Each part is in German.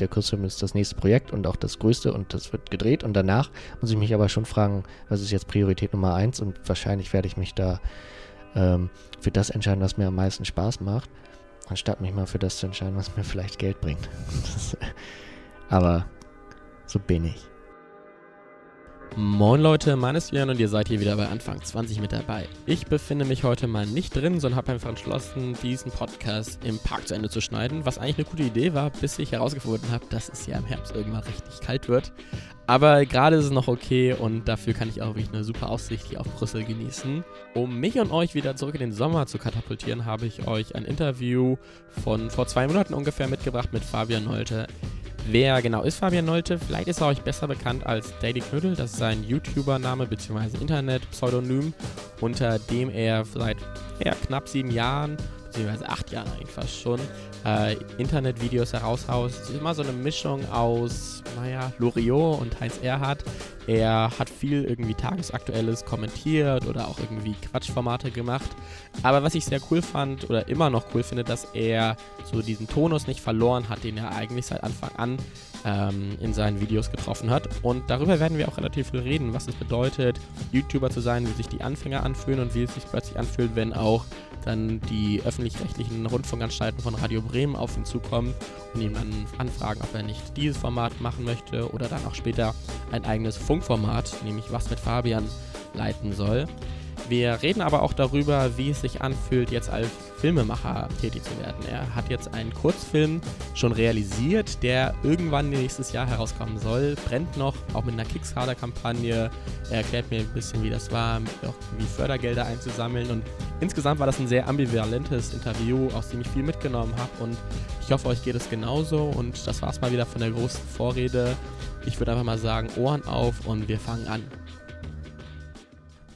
der Kurzfilm ist das nächste Projekt und auch das größte und das wird gedreht. Und danach muss ich mich aber schon fragen, was ist jetzt Priorität Nummer eins? Und wahrscheinlich werde ich mich da ähm, für das entscheiden, was mir am meisten Spaß macht, anstatt mich mal für das zu entscheiden, was mir vielleicht Geld bringt. Aber so bin ich. Moin Leute, mein ist Jan und ihr seid hier wieder bei Anfang 20 mit dabei. Ich befinde mich heute mal nicht drin, sondern habe einfach entschlossen, diesen Podcast im Park zu Ende zu schneiden, was eigentlich eine gute Idee war, bis ich herausgefunden habe, dass es ja im Herbst irgendwann richtig kalt wird. Aber gerade ist es noch okay und dafür kann ich auch wirklich eine super Aussicht hier auf Brüssel genießen. Um mich und euch wieder zurück in den Sommer zu katapultieren, habe ich euch ein Interview von vor zwei Monaten ungefähr mitgebracht mit Fabian Nolte. Wer genau ist Fabian Nolte? Vielleicht ist er euch besser bekannt als Daily Knödel. Das ist sein YouTuber-Name bzw. Internet-Pseudonym, unter dem er seit ja, knapp sieben Jahren beziehungsweise acht Jahren eigentlich fast schon, äh, Internetvideos heraushaut. Es ist immer so eine Mischung aus, naja, Loriot und Heinz Erhardt. Er hat viel irgendwie Tagesaktuelles kommentiert oder auch irgendwie Quatschformate gemacht. Aber was ich sehr cool fand oder immer noch cool finde, dass er so diesen Tonus nicht verloren hat, den er eigentlich seit Anfang an ähm, in seinen Videos getroffen hat. Und darüber werden wir auch relativ viel reden, was es bedeutet, YouTuber zu sein, wie sich die Anfänger anfühlen und wie es sich plötzlich anfühlt, wenn auch dann die öffentlich-rechtlichen Rundfunkanstalten von Radio Bremen auf ihn zukommen und ihn dann anfragen, ob er nicht dieses Format machen möchte oder dann auch später ein eigenes Funkformat, nämlich Was mit Fabian, leiten soll. Wir reden aber auch darüber, wie es sich anfühlt, jetzt als Filmemacher tätig zu werden. Er hat jetzt einen Kurzfilm schon realisiert, der irgendwann nächstes Jahr herauskommen soll. Brennt noch, auch mit einer Kickstarter-Kampagne. Er erklärt mir ein bisschen, wie das war, wie Fördergelder einzusammeln. Und insgesamt war das ein sehr ambivalentes Interview, aus dem ich viel mitgenommen habe. Und ich hoffe, euch geht es genauso. Und das war es mal wieder von der großen Vorrede. Ich würde einfach mal sagen, Ohren auf und wir fangen an.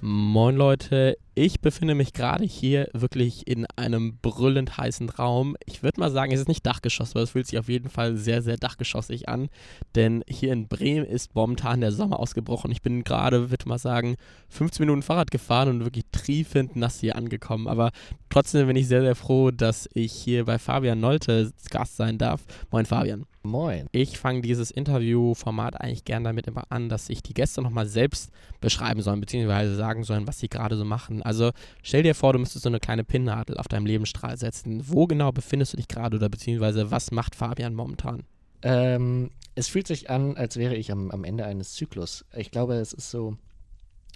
Moin Leute, ich befinde mich gerade hier wirklich in einem brüllend heißen Raum. Ich würde mal sagen, es ist nicht Dachgeschoss, aber es fühlt sich auf jeden Fall sehr, sehr dachgeschossig an. Denn hier in Bremen ist momentan der Sommer ausgebrochen. Ich bin gerade, würde mal sagen, 15 Minuten Fahrrad gefahren und wirklich triefend nass hier angekommen. Aber trotzdem bin ich sehr, sehr froh, dass ich hier bei Fabian Nolte Gast sein darf. Moin Fabian. Moin. Ich fange dieses Interviewformat eigentlich gern damit immer an, dass sich die Gäste nochmal selbst beschreiben sollen, beziehungsweise sagen sollen, was sie gerade so machen. Also stell dir vor, du müsstest so eine kleine Pinnnadel auf deinem Lebensstrahl setzen. Wo genau befindest du dich gerade oder beziehungsweise was macht Fabian momentan? Ähm, es fühlt sich an, als wäre ich am, am Ende eines Zyklus. Ich glaube, es ist so,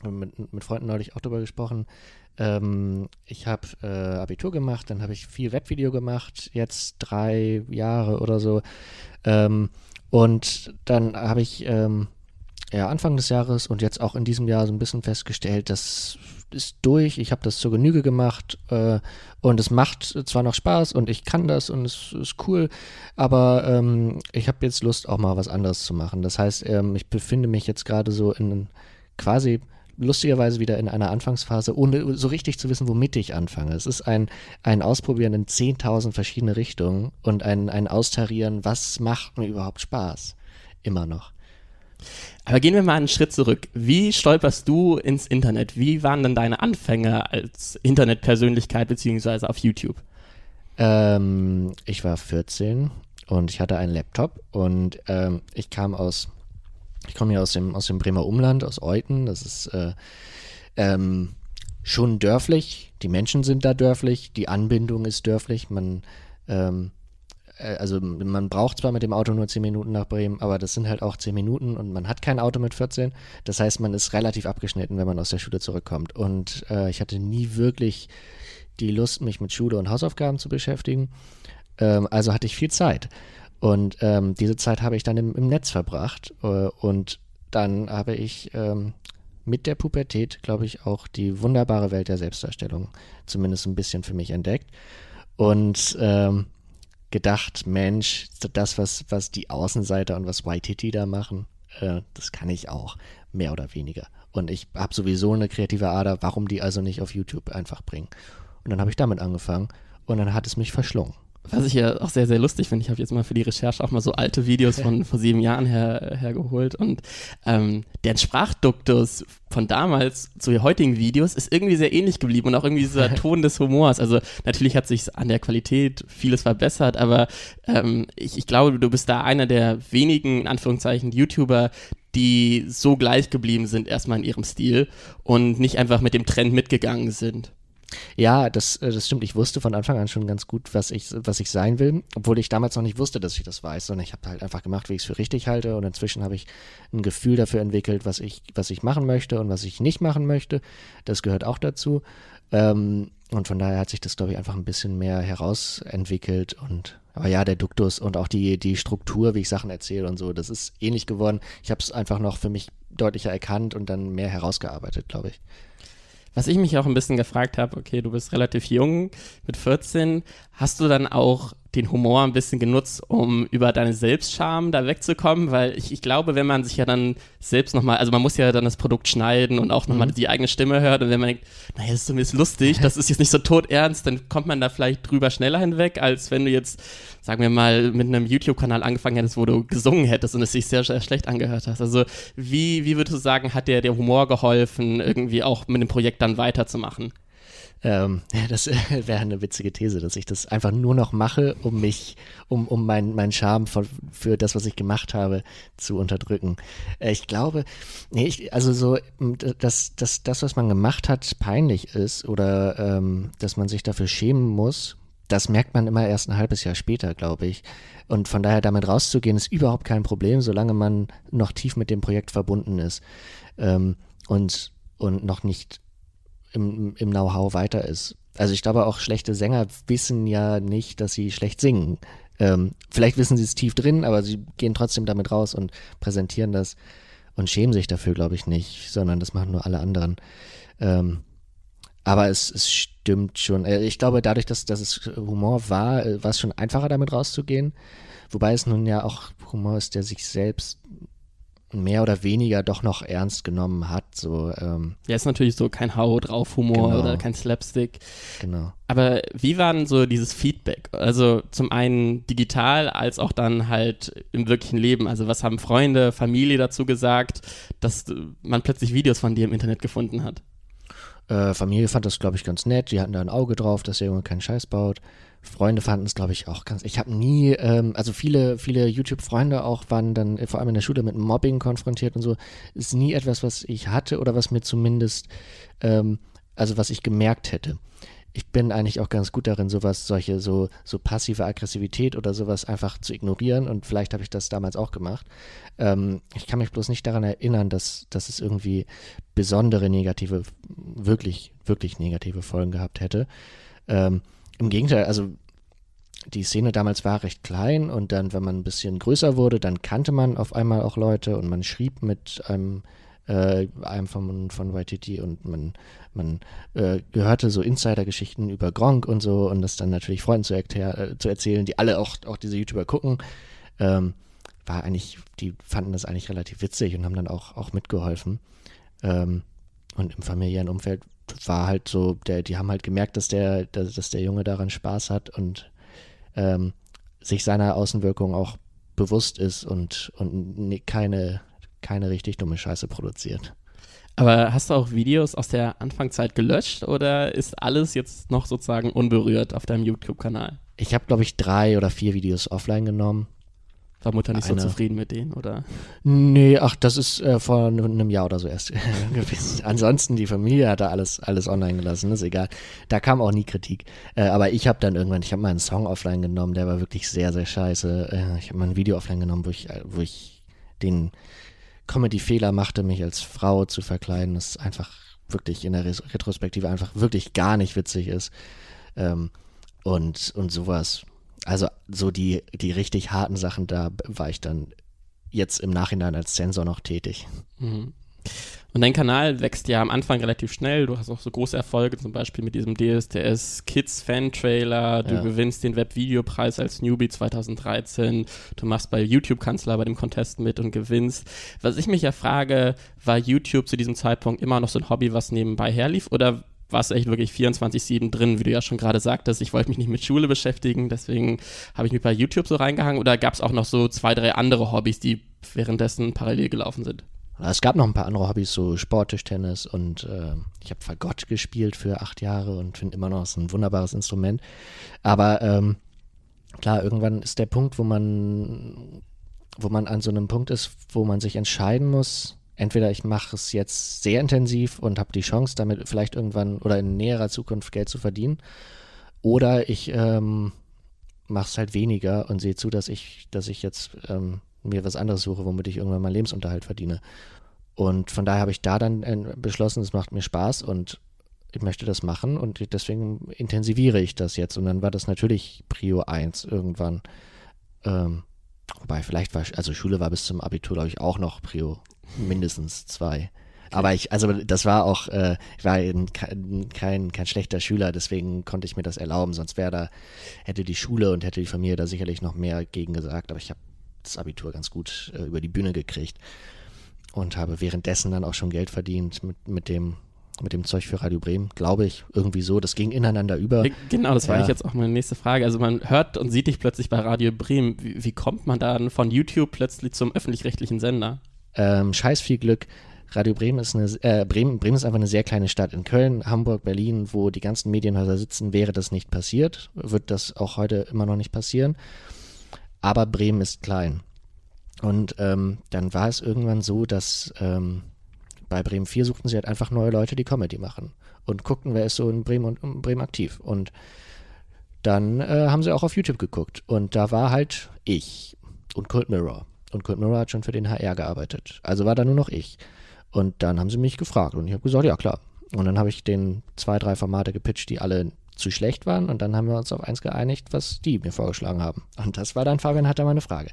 mit, mit Freunden neulich auch darüber gesprochen, ähm, ich habe äh, Abitur gemacht, dann habe ich viel Webvideo gemacht, jetzt drei Jahre oder so. Ähm, und dann habe ich ähm, ja, Anfang des Jahres und jetzt auch in diesem Jahr so ein bisschen festgestellt, das ist durch, ich habe das zur Genüge gemacht äh, und es macht zwar noch Spaß und ich kann das und es ist cool, aber ähm, ich habe jetzt Lust auch mal was anderes zu machen. Das heißt, ähm, ich befinde mich jetzt gerade so in quasi lustigerweise wieder in einer Anfangsphase, ohne so richtig zu wissen, womit ich anfange. Es ist ein, ein Ausprobieren in 10.000 verschiedene Richtungen und ein, ein Austarieren, was macht mir überhaupt Spaß. Immer noch. Aber gehen wir mal einen Schritt zurück. Wie stolperst du ins Internet? Wie waren denn deine Anfänge als Internetpersönlichkeit beziehungsweise auf YouTube? Ähm, ich war 14 und ich hatte einen Laptop und ähm, ich kam aus ich komme hier aus dem, aus dem Bremer Umland, aus Euten. Das ist äh, ähm, schon dörflich. Die Menschen sind da dörflich. Die Anbindung ist dörflich. Man, ähm, äh, also man braucht zwar mit dem Auto nur 10 Minuten nach Bremen, aber das sind halt auch 10 Minuten und man hat kein Auto mit 14. Das heißt, man ist relativ abgeschnitten, wenn man aus der Schule zurückkommt. Und äh, ich hatte nie wirklich die Lust, mich mit Schule und Hausaufgaben zu beschäftigen. Ähm, also hatte ich viel Zeit. Und ähm, diese Zeit habe ich dann im, im Netz verbracht. Äh, und dann habe ich ähm, mit der Pubertät, glaube ich, auch die wunderbare Welt der Selbstdarstellung zumindest ein bisschen für mich entdeckt. Und ähm, gedacht, Mensch, das, was, was die Außenseiter und was YTT da machen, äh, das kann ich auch, mehr oder weniger. Und ich habe sowieso eine kreative Ader, warum die also nicht auf YouTube einfach bringen? Und dann habe ich damit angefangen und dann hat es mich verschlungen. Was ich ja auch sehr, sehr lustig finde, ich habe jetzt mal für die Recherche auch mal so alte Videos von vor sieben Jahren her, hergeholt und ähm, der Sprachduktus von damals zu heutigen Videos ist irgendwie sehr ähnlich geblieben und auch irgendwie dieser Ton des Humors. Also natürlich hat sich an der Qualität vieles verbessert, aber ähm, ich, ich glaube, du bist da einer der wenigen, in Anführungszeichen, YouTuber, die so gleich geblieben sind erstmal in ihrem Stil und nicht einfach mit dem Trend mitgegangen sind. Ja, das, äh, das stimmt. Ich wusste von Anfang an schon ganz gut, was ich, was ich sein will, obwohl ich damals noch nicht wusste, dass ich das weiß, sondern ich habe halt einfach gemacht, wie ich es für richtig halte und inzwischen habe ich ein Gefühl dafür entwickelt, was ich, was ich machen möchte und was ich nicht machen möchte. Das gehört auch dazu. Ähm, und von daher hat sich das, glaube ich, einfach ein bisschen mehr herausentwickelt und aber ja, der Duktus und auch die, die Struktur, wie ich Sachen erzähle und so, das ist ähnlich geworden. Ich habe es einfach noch für mich deutlicher erkannt und dann mehr herausgearbeitet, glaube ich. Was ich mich auch ein bisschen gefragt habe, okay, du bist relativ jung, mit 14, hast du dann auch den Humor ein bisschen genutzt, um über deine Selbstscham da wegzukommen, weil ich, ich glaube, wenn man sich ja dann selbst nochmal, also man muss ja dann das Produkt schneiden und auch nochmal mhm. die eigene Stimme hört und wenn man denkt, naja, das ist zumindest lustig, das ist jetzt nicht so todernst, dann kommt man da vielleicht drüber schneller hinweg, als wenn du jetzt, sagen wir mal, mit einem YouTube-Kanal angefangen hättest, wo du gesungen hättest und es sich sehr, sehr schlecht angehört hast. Also wie, wie würdest du sagen, hat dir der Humor geholfen, irgendwie auch mit dem Projekt dann weiterzumachen? Ähm, das wäre eine witzige These, dass ich das einfach nur noch mache, um mich, um, um meinen mein Charme für, für das, was ich gemacht habe, zu unterdrücken. Äh, ich glaube, nee, ich, also so, dass, dass das, was man gemacht hat, peinlich ist oder ähm, dass man sich dafür schämen muss, das merkt man immer erst ein halbes Jahr später, glaube ich. Und von daher damit rauszugehen, ist überhaupt kein Problem, solange man noch tief mit dem Projekt verbunden ist ähm, und, und noch nicht im, im Know-how weiter ist. Also ich glaube auch schlechte Sänger wissen ja nicht, dass sie schlecht singen. Ähm, vielleicht wissen sie es tief drin, aber sie gehen trotzdem damit raus und präsentieren das und schämen sich dafür, glaube ich, nicht, sondern das machen nur alle anderen. Ähm, aber es, es stimmt schon. Äh, ich glaube, dadurch, dass, dass es Humor war, äh, war es schon einfacher, damit rauszugehen. Wobei es nun ja auch Humor ist, der sich selbst mehr oder weniger doch noch ernst genommen hat. So, ähm, ja, ist natürlich so kein Hau drauf Humor genau. oder kein Slapstick. Genau. Aber wie war denn so dieses Feedback? Also zum einen digital als auch dann halt im wirklichen Leben. Also was haben Freunde, Familie dazu gesagt, dass man plötzlich Videos von dir im Internet gefunden hat? Äh, Familie fand das, glaube ich, ganz nett. Die hatten da ein Auge drauf, dass der Junge keinen Scheiß baut. Freunde fanden es, glaube ich, auch ganz. Ich habe nie, ähm, also viele, viele YouTube-Freunde auch waren dann äh, vor allem in der Schule mit Mobbing konfrontiert und so. Ist nie etwas, was ich hatte oder was mir zumindest, ähm, also was ich gemerkt hätte. Ich bin eigentlich auch ganz gut darin, sowas, solche, so, so passive Aggressivität oder sowas einfach zu ignorieren und vielleicht habe ich das damals auch gemacht. Ähm, ich kann mich bloß nicht daran erinnern, dass, dass es irgendwie besondere negative, wirklich, wirklich negative Folgen gehabt hätte. Ähm, im Gegenteil, also die Szene damals war recht klein und dann, wenn man ein bisschen größer wurde, dann kannte man auf einmal auch Leute und man schrieb mit einem, äh, einem von, von Waititi und man, man äh, gehörte so Insider-Geschichten über Gronk und so und das dann natürlich Freunden zu, äh, zu erzählen, die alle auch, auch diese YouTuber gucken. Ähm, war eigentlich, die fanden das eigentlich relativ witzig und haben dann auch, auch mitgeholfen. Ähm, und im familiären Umfeld war halt so, der, die haben halt gemerkt, dass der, dass, dass der Junge daran Spaß hat und ähm, sich seiner Außenwirkung auch bewusst ist und, und keine, keine richtig dumme Scheiße produziert. Aber hast du auch Videos aus der Anfangszeit gelöscht oder ist alles jetzt noch sozusagen unberührt auf deinem YouTube-Kanal? Ich habe, glaube ich, drei oder vier Videos offline genommen war Mutter nicht eine. so zufrieden mit denen, oder? Nee, ach, das ist äh, vor einem Jahr oder so erst gewesen. Ansonsten, die Familie hat da alles, alles online gelassen, ist egal. Da kam auch nie Kritik. Äh, aber ich habe dann irgendwann, ich habe mal einen Song offline genommen, der war wirklich sehr, sehr scheiße. Äh, ich habe mal ein Video offline genommen, wo ich, äh, wo ich den Comedy-Fehler machte, mich als Frau zu verkleiden. Das einfach wirklich in der Retrospektive einfach wirklich gar nicht witzig ist. Ähm, und, und sowas also so die, die richtig harten Sachen, da war ich dann jetzt im Nachhinein als Sensor noch tätig. Mhm. Und dein Kanal wächst ja am Anfang relativ schnell. Du hast auch so große Erfolge, zum Beispiel mit diesem DSDS Kids Fan Trailer. Du ja. gewinnst den Webvideopreis als Newbie 2013. Du machst bei YouTube Kanzler bei dem Contest mit und gewinnst. Was ich mich ja frage, war YouTube zu diesem Zeitpunkt immer noch so ein Hobby, was nebenbei herlief? Oder warst echt wirklich 24-7 drin, wie du ja schon gerade sagtest. Ich wollte mich nicht mit Schule beschäftigen, deswegen habe ich mich bei YouTube so reingehangen. Oder gab es auch noch so zwei, drei andere Hobbys, die währenddessen parallel gelaufen sind? Es gab noch ein paar andere Hobbys, so Sporttischtennis und äh, ich habe Fagott gespielt für acht Jahre und finde immer noch, es ein wunderbares Instrument. Aber ähm, klar, irgendwann ist der Punkt, wo man, wo man an so einem Punkt ist, wo man sich entscheiden muss, entweder ich mache es jetzt sehr intensiv und habe die Chance, damit vielleicht irgendwann oder in näherer Zukunft Geld zu verdienen, oder ich ähm, mache es halt weniger und sehe zu, dass ich, dass ich jetzt ähm, mir was anderes suche, womit ich irgendwann meinen Lebensunterhalt verdiene. Und von daher habe ich da dann beschlossen, es macht mir Spaß und ich möchte das machen und deswegen intensiviere ich das jetzt. Und dann war das natürlich Prio 1 irgendwann. Ähm, wobei, vielleicht war, also Schule war bis zum Abitur, glaube ich, auch noch Prio mindestens 2. Aber ich, also das war auch, äh, ich war kein, kein, kein schlechter Schüler, deswegen konnte ich mir das erlauben. Sonst wäre da, hätte die Schule und hätte die Familie da sicherlich noch mehr gegen gesagt. Aber ich habe das Abitur ganz gut äh, über die Bühne gekriegt und habe währenddessen dann auch schon Geld verdient mit, mit dem mit dem Zeug für Radio Bremen, glaube ich, irgendwie so. Das ging ineinander über. Genau, das war ja. jetzt auch meine nächste Frage. Also man hört und sieht dich plötzlich bei Radio Bremen. Wie, wie kommt man dann von YouTube plötzlich zum öffentlich-rechtlichen Sender? Ähm, scheiß viel Glück. Radio Bremen ist eine, äh, Bremen, Bremen ist einfach eine sehr kleine Stadt. In Köln, Hamburg, Berlin, wo die ganzen Medienhäuser sitzen, wäre das nicht passiert. Wird das auch heute immer noch nicht passieren. Aber Bremen ist klein. Und ähm, dann war es irgendwann so, dass ähm, bei Bremen 4 suchten sie halt einfach neue Leute, die Comedy machen und guckten, wer ist so in Bremen und in Bremen aktiv. Und dann äh, haben sie auch auf YouTube geguckt und da war halt ich und Cold Mirror. Und Cold Mirror hat schon für den HR gearbeitet. Also war da nur noch ich. Und dann haben sie mich gefragt und ich habe gesagt, ja klar. Und dann habe ich den zwei, drei Formate gepitcht, die alle zu schlecht waren. Und dann haben wir uns auf eins geeinigt, was die mir vorgeschlagen haben. Und das war dann, Fabian hat da meine Frage.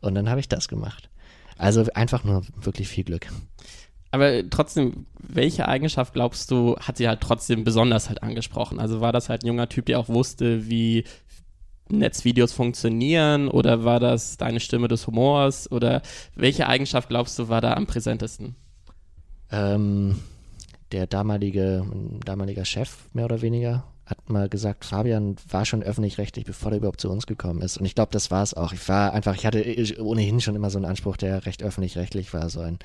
Und dann habe ich das gemacht. Also einfach nur wirklich viel Glück. Aber trotzdem, welche Eigenschaft glaubst du, hat sie halt trotzdem besonders halt angesprochen? Also war das halt ein junger Typ, der auch wusste, wie Netzvideos funktionieren oder war das deine Stimme des Humors oder welche Eigenschaft glaubst du war da am präsentesten? Ähm, der damalige, damaliger Chef, mehr oder weniger, hat mal gesagt, Fabian war schon öffentlich-rechtlich, bevor er überhaupt zu uns gekommen ist. Und ich glaube, das war es auch. Ich war einfach, ich hatte ohnehin schon immer so einen Anspruch, der recht öffentlich-rechtlich war. So ein,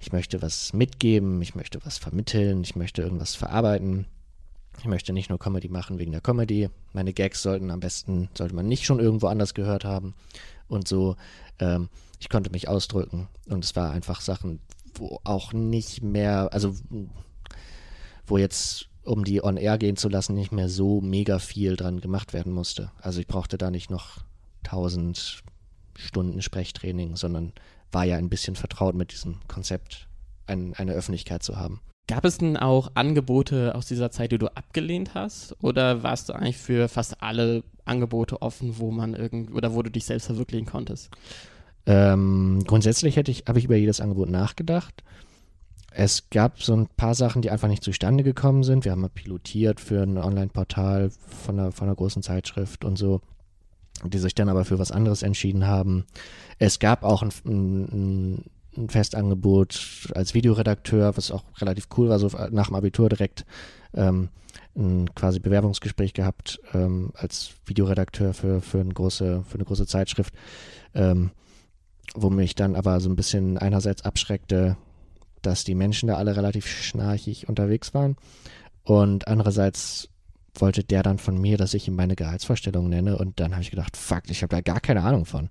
ich möchte was mitgeben, ich möchte was vermitteln, ich möchte irgendwas verarbeiten. Ich möchte nicht nur Comedy machen wegen der Comedy. Meine Gags sollten am besten, sollte man nicht schon irgendwo anders gehört haben. Und so, ähm, ich konnte mich ausdrücken. Und es war einfach Sachen, wo auch nicht mehr, also wo jetzt um die on air gehen zu lassen, nicht mehr so mega viel dran gemacht werden musste. Also ich brauchte da nicht noch tausend Stunden Sprechtraining, sondern war ja ein bisschen vertraut mit diesem Konzept, ein, eine Öffentlichkeit zu haben. Gab es denn auch Angebote aus dieser Zeit, die du abgelehnt hast? Oder warst du eigentlich für fast alle Angebote offen, wo man irgend oder wo du dich selbst verwirklichen konntest? Ähm, grundsätzlich hätte ich, habe ich über jedes Angebot nachgedacht. Es gab so ein paar Sachen, die einfach nicht zustande gekommen sind. Wir haben mal pilotiert für ein Online-Portal von einer, von einer großen Zeitschrift und so, die sich dann aber für was anderes entschieden haben. Es gab auch ein, ein, ein Festangebot als Videoredakteur, was auch relativ cool war, so nach dem Abitur direkt ähm, ein quasi Bewerbungsgespräch gehabt ähm, als Videoredakteur für, für, eine große, für eine große Zeitschrift, ähm, wo mich dann aber so ein bisschen einerseits abschreckte, dass die Menschen da alle relativ schnarchig unterwegs waren. Und andererseits wollte der dann von mir, dass ich ihm meine Gehaltsvorstellung nenne. Und dann habe ich gedacht, fuck, ich habe da gar keine Ahnung von.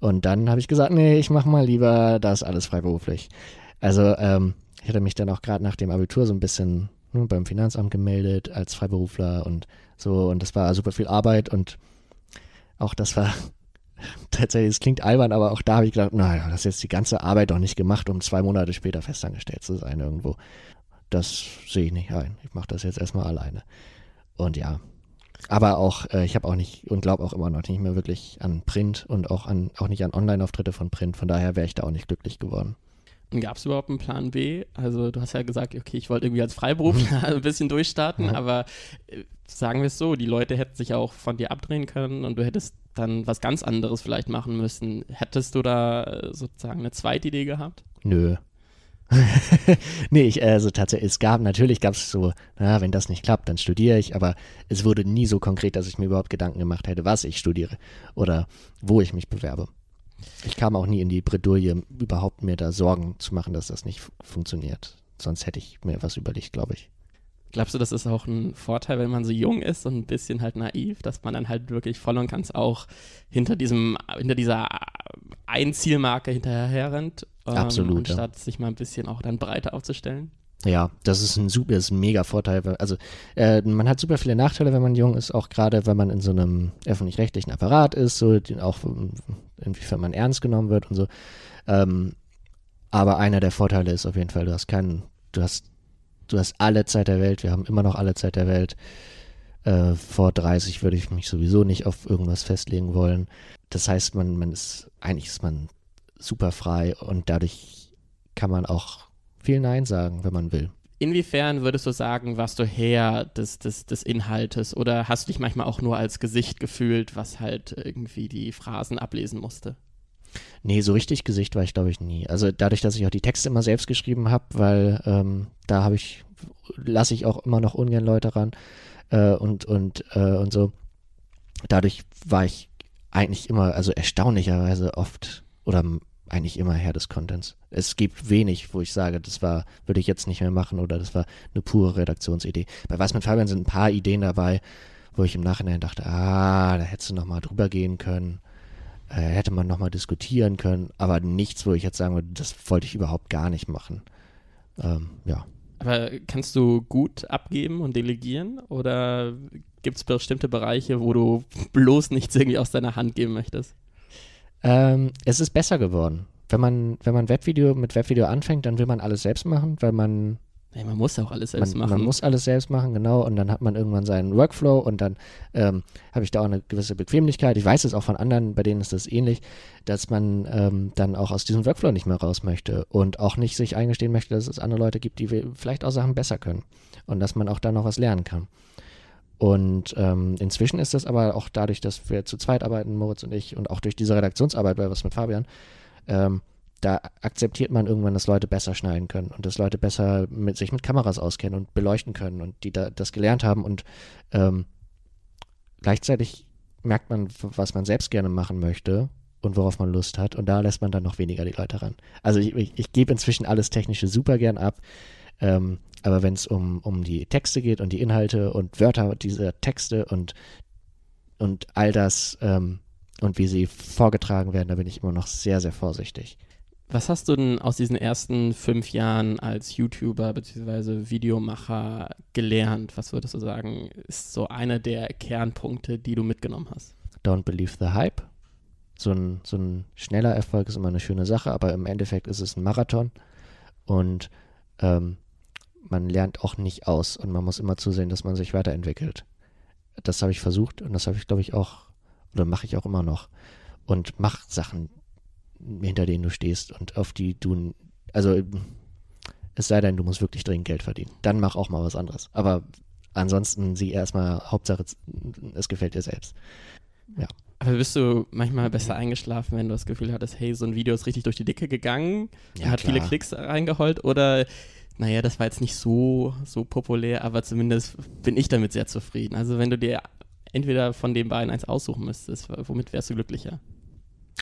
Und dann habe ich gesagt, nee, ich mache mal lieber das alles freiberuflich. Also ähm, ich hatte mich dann auch gerade nach dem Abitur so ein bisschen ne, beim Finanzamt gemeldet als Freiberufler und so. Und das war super viel Arbeit und auch das war tatsächlich, es klingt albern, aber auch da habe ich gedacht, naja, das ist jetzt die ganze Arbeit doch nicht gemacht, um zwei Monate später festangestellt zu sein irgendwo. Das sehe ich nicht ein. Ich mache das jetzt erstmal alleine. Und ja, aber auch, äh, ich habe auch nicht und glaube auch immer noch nicht mehr wirklich an Print und auch an auch nicht an Online-Auftritte von Print. Von daher wäre ich da auch nicht glücklich geworden. Gab es überhaupt einen Plan B? Also du hast ja gesagt, okay, ich wollte irgendwie als Freiberufler ein bisschen durchstarten, ja. aber äh, sagen wir es so, die Leute hätten sich auch von dir abdrehen können und du hättest dann was ganz anderes vielleicht machen müssen. Hättest du da äh, sozusagen eine zweite Idee gehabt? Nö. nee, ich, also tatsächlich, es gab, natürlich gab es so, na, wenn das nicht klappt, dann studiere ich, aber es wurde nie so konkret, dass ich mir überhaupt Gedanken gemacht hätte, was ich studiere oder wo ich mich bewerbe. Ich kam auch nie in die Bredouille, überhaupt mir da Sorgen zu machen, dass das nicht funktioniert. Sonst hätte ich mir was überlegt, glaube ich. Glaubst du, das ist auch ein Vorteil, wenn man so jung ist und ein bisschen halt naiv, dass man dann halt wirklich voll und ganz auch hinter diesem, hinter dieser ein Zielmarke hinterher rennt, ähm, Absolut, anstatt ja. sich mal ein bisschen auch dann breiter aufzustellen? Ja, das ist ein super, ist ein mega Vorteil. Also äh, man hat super viele Nachteile, wenn man jung ist, auch gerade wenn man in so einem öffentlich-rechtlichen Apparat ist, so auch inwiefern man ernst genommen wird und so. Ähm, aber einer der Vorteile ist auf jeden Fall, du hast keinen, du hast, du hast alle Zeit der Welt, wir haben immer noch alle Zeit der Welt. Äh, vor 30 würde ich mich sowieso nicht auf irgendwas festlegen wollen. Das heißt, man, man ist, eigentlich ist man super frei und dadurch kann man auch viel Nein sagen, wenn man will. Inwiefern würdest du sagen, warst du Herr des, des, des Inhaltes oder hast du dich manchmal auch nur als Gesicht gefühlt, was halt irgendwie die Phrasen ablesen musste? Nee, so richtig Gesicht war ich, glaube ich, nie. Also dadurch, dass ich auch die Texte immer selbst geschrieben habe, weil ähm, da habe ich, lasse ich auch immer noch ungern Leute ran äh, und, und, äh, und so. Dadurch war ich eigentlich immer, also erstaunlicherweise oft oder eigentlich immer Herr des Contents. Es gibt wenig, wo ich sage, das war, würde ich jetzt nicht mehr machen oder das war eine pure Redaktionsidee. Bei Was mit Fabian sind ein paar Ideen dabei, wo ich im Nachhinein dachte, ah, da hättest du nochmal drüber gehen können, äh, hätte man nochmal diskutieren können, aber nichts, wo ich jetzt sagen würde, das wollte ich überhaupt gar nicht machen. Ähm, ja. Aber kannst du gut abgeben und delegieren oder gibt es bestimmte Bereiche, wo du bloß nichts irgendwie aus deiner Hand geben möchtest? Ähm, es ist besser geworden. Wenn man, wenn man Webvideo mit Webvideo anfängt, dann will man alles selbst machen, weil man. Ja, man muss auch alles selbst man, machen. Man muss alles selbst machen, genau. Und dann hat man irgendwann seinen Workflow und dann ähm, habe ich da auch eine gewisse Bequemlichkeit. Ich weiß es auch von anderen, bei denen ist das ähnlich, dass man ähm, dann auch aus diesem Workflow nicht mehr raus möchte und auch nicht sich eingestehen möchte, dass es andere Leute gibt, die vielleicht auch Sachen besser können und dass man auch da noch was lernen kann. Und ähm, inzwischen ist das aber auch dadurch, dass wir zu zweit arbeiten, Moritz und ich, und auch durch diese Redaktionsarbeit bei Was mit Fabian, ähm, da akzeptiert man irgendwann, dass Leute besser schneiden können und dass Leute besser mit sich mit Kameras auskennen und beleuchten können und die da, das gelernt haben und ähm, gleichzeitig merkt man, was man selbst gerne machen möchte und worauf man Lust hat und da lässt man dann noch weniger die Leute ran. Also ich, ich, ich gebe inzwischen alles Technische super gern ab. Ähm, aber wenn es um, um die Texte geht und die Inhalte und Wörter dieser Texte und, und all das ähm, und wie sie vorgetragen werden, da bin ich immer noch sehr, sehr vorsichtig. Was hast du denn aus diesen ersten fünf Jahren als YouTuber bzw. Videomacher gelernt? Was würdest du sagen, ist so einer der Kernpunkte, die du mitgenommen hast? Don't believe the hype. So ein, so ein schneller Erfolg ist immer eine schöne Sache, aber im Endeffekt ist es ein Marathon. Und ähm, man lernt auch nicht aus und man muss immer zusehen, dass man sich weiterentwickelt. Das habe ich versucht und das habe ich, glaube ich, auch, oder mache ich auch immer noch. Und mach Sachen, hinter denen du stehst und auf die du, also es sei denn, du musst wirklich dringend Geld verdienen. Dann mach auch mal was anderes. Aber ansonsten sieh erstmal, Hauptsache, es gefällt dir selbst. Ja. Aber bist du manchmal besser eingeschlafen, wenn du das Gefühl hattest, hey, so ein Video ist richtig durch die Dicke gegangen, ja, hat klar. viele Klicks reingeholt oder naja, das war jetzt nicht so, so populär, aber zumindest bin ich damit sehr zufrieden. Also wenn du dir entweder von den beiden eins aussuchen müsstest, womit wärst du glücklicher?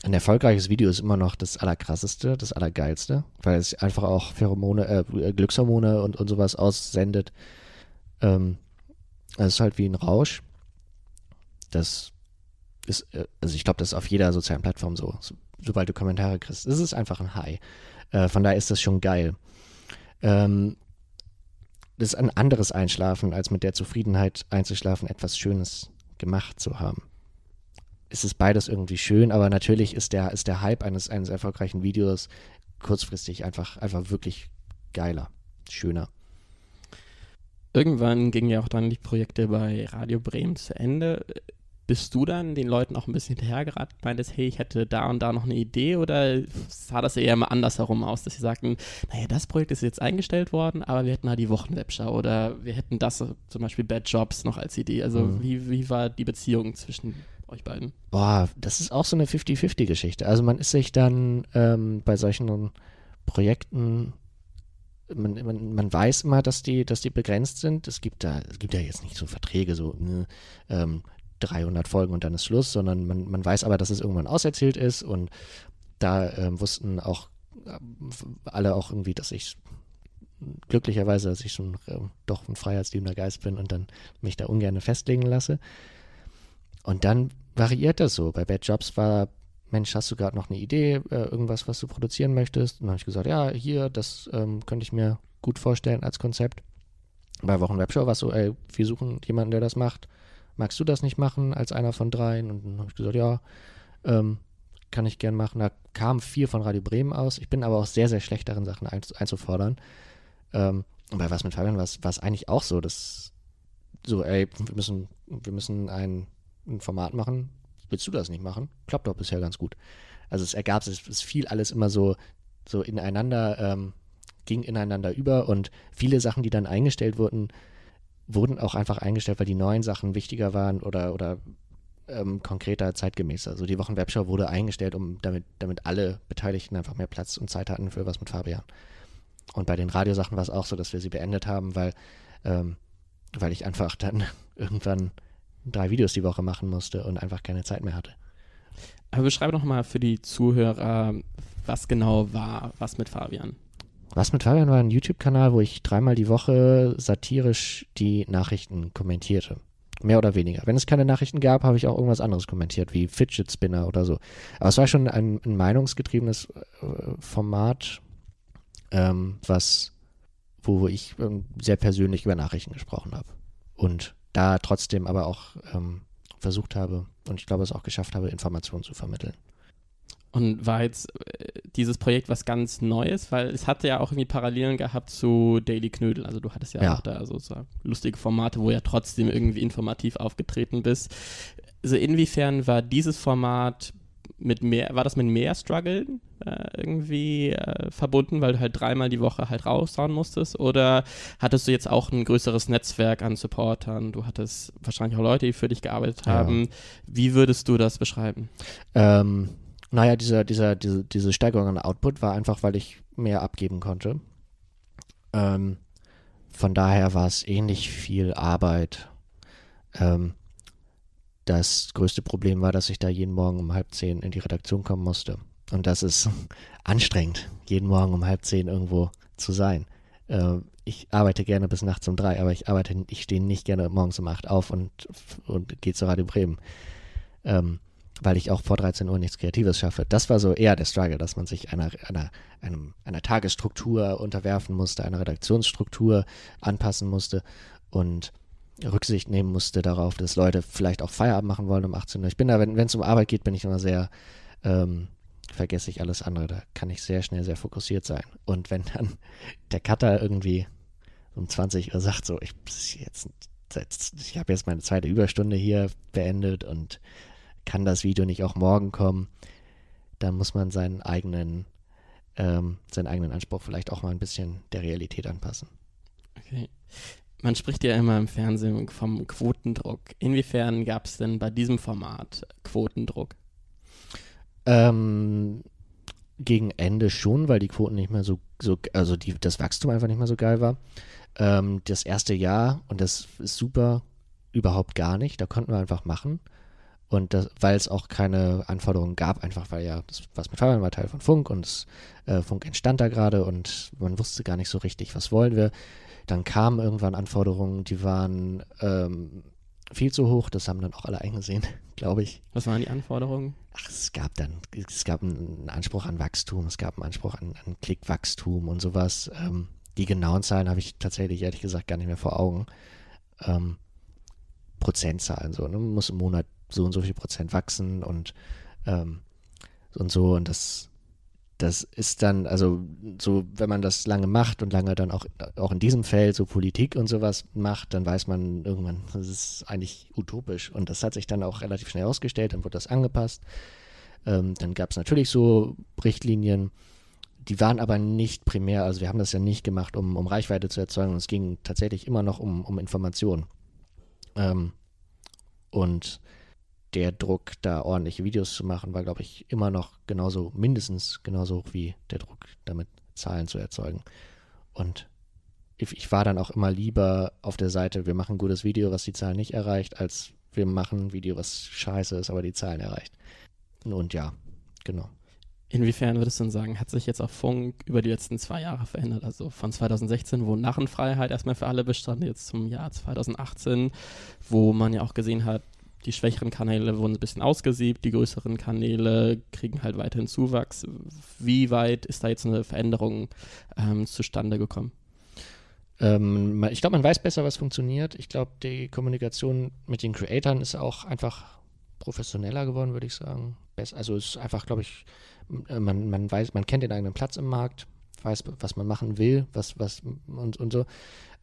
Ein erfolgreiches Video ist immer noch das Allerkrasseste, das Allergeilste, weil es einfach auch Pheromone, äh, Glückshormone und, und sowas aussendet. Ähm, es ist halt wie ein Rausch. Das ist, äh, also ich glaube, das ist auf jeder sozialen Plattform so. so sobald du Kommentare kriegst, es ist einfach ein High. Äh, von daher ist das schon geil. Ähm, das ist ein anderes Einschlafen, als mit der Zufriedenheit einzuschlafen, etwas Schönes gemacht zu haben. Es ist beides irgendwie schön, aber natürlich ist der, ist der Hype eines, eines erfolgreichen Videos kurzfristig einfach, einfach wirklich geiler, schöner. Irgendwann gingen ja auch dann die Projekte bei Radio Bremen zu Ende bist du dann den Leuten auch ein bisschen hinterhergeraten, meintest, hey, ich hätte da und da noch eine Idee oder sah das eher mal andersherum aus, dass sie sagten, naja, das Projekt ist jetzt eingestellt worden, aber wir hätten da die Wochenwebschau oder wir hätten das zum Beispiel Bad Jobs noch als Idee. Also mhm. wie, wie war die Beziehung zwischen euch beiden? Boah, das ist auch so eine 50-50-Geschichte. Also man ist sich dann ähm, bei solchen Projekten man, man, man weiß immer, dass die, dass die begrenzt sind. Es gibt da, es gibt ja jetzt nicht so Verträge, so ne, ähm, 300 Folgen und dann ist Schluss, sondern man, man weiß aber, dass es irgendwann auserzählt ist und da ähm, wussten auch äh, alle auch irgendwie, dass ich glücklicherweise, dass ich schon äh, doch ein freiheitsliebender Geist bin und dann mich da ungern festlegen lasse. Und dann variiert das so. Bei Bad Jobs war, Mensch, hast du gerade noch eine Idee, äh, irgendwas, was du produzieren möchtest? Und dann habe ich gesagt, ja, hier, das ähm, könnte ich mir gut vorstellen als Konzept. Bei Wochen Webshow war es so, ey, wir suchen jemanden, der das macht. Magst du das nicht machen als einer von dreien? Und dann habe ich gesagt, ja, ähm, kann ich gern machen. Da kamen vier von Radio Bremen aus. Ich bin aber auch sehr, sehr schlecht darin, Sachen ein, einzufordern. Ähm, und bei Was mit Fabian war es eigentlich auch so, dass so, ey, wir müssen, wir müssen ein, ein, Format machen. Willst du das nicht machen? Klappt doch bisher ganz gut. Also es ergab sich, es fiel alles immer so, so ineinander, ähm, ging ineinander über und viele Sachen, die dann eingestellt wurden, wurden auch einfach eingestellt, weil die neuen Sachen wichtiger waren oder, oder ähm, konkreter, zeitgemäßer. Also die Wochenwebshow wurde eingestellt, um damit, damit alle Beteiligten einfach mehr Platz und Zeit hatten für was mit Fabian. Und bei den Radiosachen war es auch so, dass wir sie beendet haben, weil, ähm, weil ich einfach dann irgendwann drei Videos die Woche machen musste und einfach keine Zeit mehr hatte. Aber beschreibe doch mal für die Zuhörer, was genau war was mit Fabian. Was mit Fabian war ein YouTube-Kanal, wo ich dreimal die Woche satirisch die Nachrichten kommentierte. Mehr oder weniger. Wenn es keine Nachrichten gab, habe ich auch irgendwas anderes kommentiert, wie Fidget Spinner oder so. Aber es war schon ein, ein meinungsgetriebenes äh, Format, ähm, was, wo ich ähm, sehr persönlich über Nachrichten gesprochen habe. Und da trotzdem aber auch ähm, versucht habe und ich glaube es auch geschafft habe, Informationen zu vermitteln. Und war jetzt äh, dieses Projekt was ganz Neues, weil es hatte ja auch irgendwie Parallelen gehabt zu Daily Knödel. Also du hattest ja, ja. auch da so, so lustige Formate, wo ja trotzdem irgendwie informativ aufgetreten bist. Also inwiefern war dieses Format mit mehr, war das mit mehr Struggle äh, irgendwie äh, verbunden, weil du halt dreimal die Woche halt raushauen musstest? Oder hattest du jetzt auch ein größeres Netzwerk an Supportern? Du hattest wahrscheinlich auch Leute, die für dich gearbeitet haben. Ja. Wie würdest du das beschreiben? Ähm, naja, dieser, dieser, diese, diese Steigerung an Output war einfach, weil ich mehr abgeben konnte. Ähm, von daher war es ähnlich viel Arbeit. Ähm, das größte Problem war, dass ich da jeden Morgen um halb zehn in die Redaktion kommen musste. Und das ist anstrengend, jeden Morgen um halb zehn irgendwo zu sein. Äh, ich arbeite gerne bis nachts um drei, aber ich arbeite, ich stehe nicht gerne morgens um acht auf und, und gehe zu Radio Bremen. Ähm, weil ich auch vor 13 Uhr nichts Kreatives schaffe. Das war so eher der Struggle, dass man sich einer, einer, einem, einer Tagesstruktur unterwerfen musste, einer Redaktionsstruktur anpassen musste. Und Rücksicht nehmen musste darauf, dass Leute vielleicht auch Feierabend machen wollen um 18 Uhr. Ich bin da, wenn es um Arbeit geht, bin ich immer sehr, ähm, vergesse ich alles andere. Da kann ich sehr schnell sehr fokussiert sein. Und wenn dann der Cutter irgendwie um 20 Uhr sagt, so, ich ich habe jetzt meine zweite Überstunde hier beendet und kann das Video nicht auch morgen kommen, dann muss man seinen eigenen, ähm, seinen eigenen Anspruch vielleicht auch mal ein bisschen der Realität anpassen. Okay. Man spricht ja immer im Fernsehen vom Quotendruck. Inwiefern gab es denn bei diesem Format Quotendruck? Ähm, gegen Ende schon, weil die Quoten nicht mehr so, so also die, das Wachstum einfach nicht mehr so geil war. Ähm, das erste Jahr, und das ist super, überhaupt gar nicht. Da konnten wir einfach machen. Und das, weil es auch keine Anforderungen gab, einfach weil ja das, was mit Fabian war Teil von Funk und das, äh, Funk entstand da gerade und man wusste gar nicht so richtig, was wollen wir. Dann kamen irgendwann Anforderungen, die waren ähm, viel zu hoch. Das haben dann auch alle eingesehen, glaube ich. Was waren die Anforderungen? Ach, es gab dann, es gab einen Anspruch an Wachstum, es gab einen Anspruch an, an Klickwachstum und sowas. Ähm, die genauen Zahlen habe ich tatsächlich ehrlich gesagt gar nicht mehr vor Augen. Ähm, Prozentzahlen so, ne? muss im Monat so und so viel Prozent wachsen und ähm, und so und das das ist dann, also so, wenn man das lange macht und lange dann auch, auch in diesem Feld so Politik und sowas macht, dann weiß man irgendwann, das ist eigentlich utopisch. Und das hat sich dann auch relativ schnell ausgestellt, dann wurde das angepasst. Ähm, dann gab es natürlich so Richtlinien, die waren aber nicht primär, also wir haben das ja nicht gemacht, um, um Reichweite zu erzeugen. Es ging tatsächlich immer noch um, um Information. Ähm, und der Druck, da ordentliche Videos zu machen, war, glaube ich, immer noch genauso, mindestens genauso hoch wie der Druck, damit Zahlen zu erzeugen. und ich, ich war dann auch immer lieber auf der Seite, wir machen ein gutes Video, was die Zahlen nicht erreicht, als wir machen ein Video, was scheiße ist, aber die Zahlen erreicht. Und ja, genau. Inwiefern würdest du denn sagen, hat sich jetzt auch Funk über die letzten zwei Jahre verändert? Also von 2016, wo Narrenfreiheit erstmal für alle bestand, jetzt zum Jahr 2018, wo man ja auch gesehen hat, die schwächeren Kanäle wurden ein bisschen ausgesiebt, die größeren Kanäle kriegen halt weiterhin Zuwachs. Wie weit ist da jetzt eine Veränderung ähm, zustande gekommen? Ähm, ich glaube, man weiß besser, was funktioniert. Ich glaube, die Kommunikation mit den Creatoren ist auch einfach professioneller geworden, würde ich sagen. Also es ist einfach, glaube ich, äh, man, man weiß, man kennt den eigenen Platz im Markt, weiß, was man machen will, was, was und, und so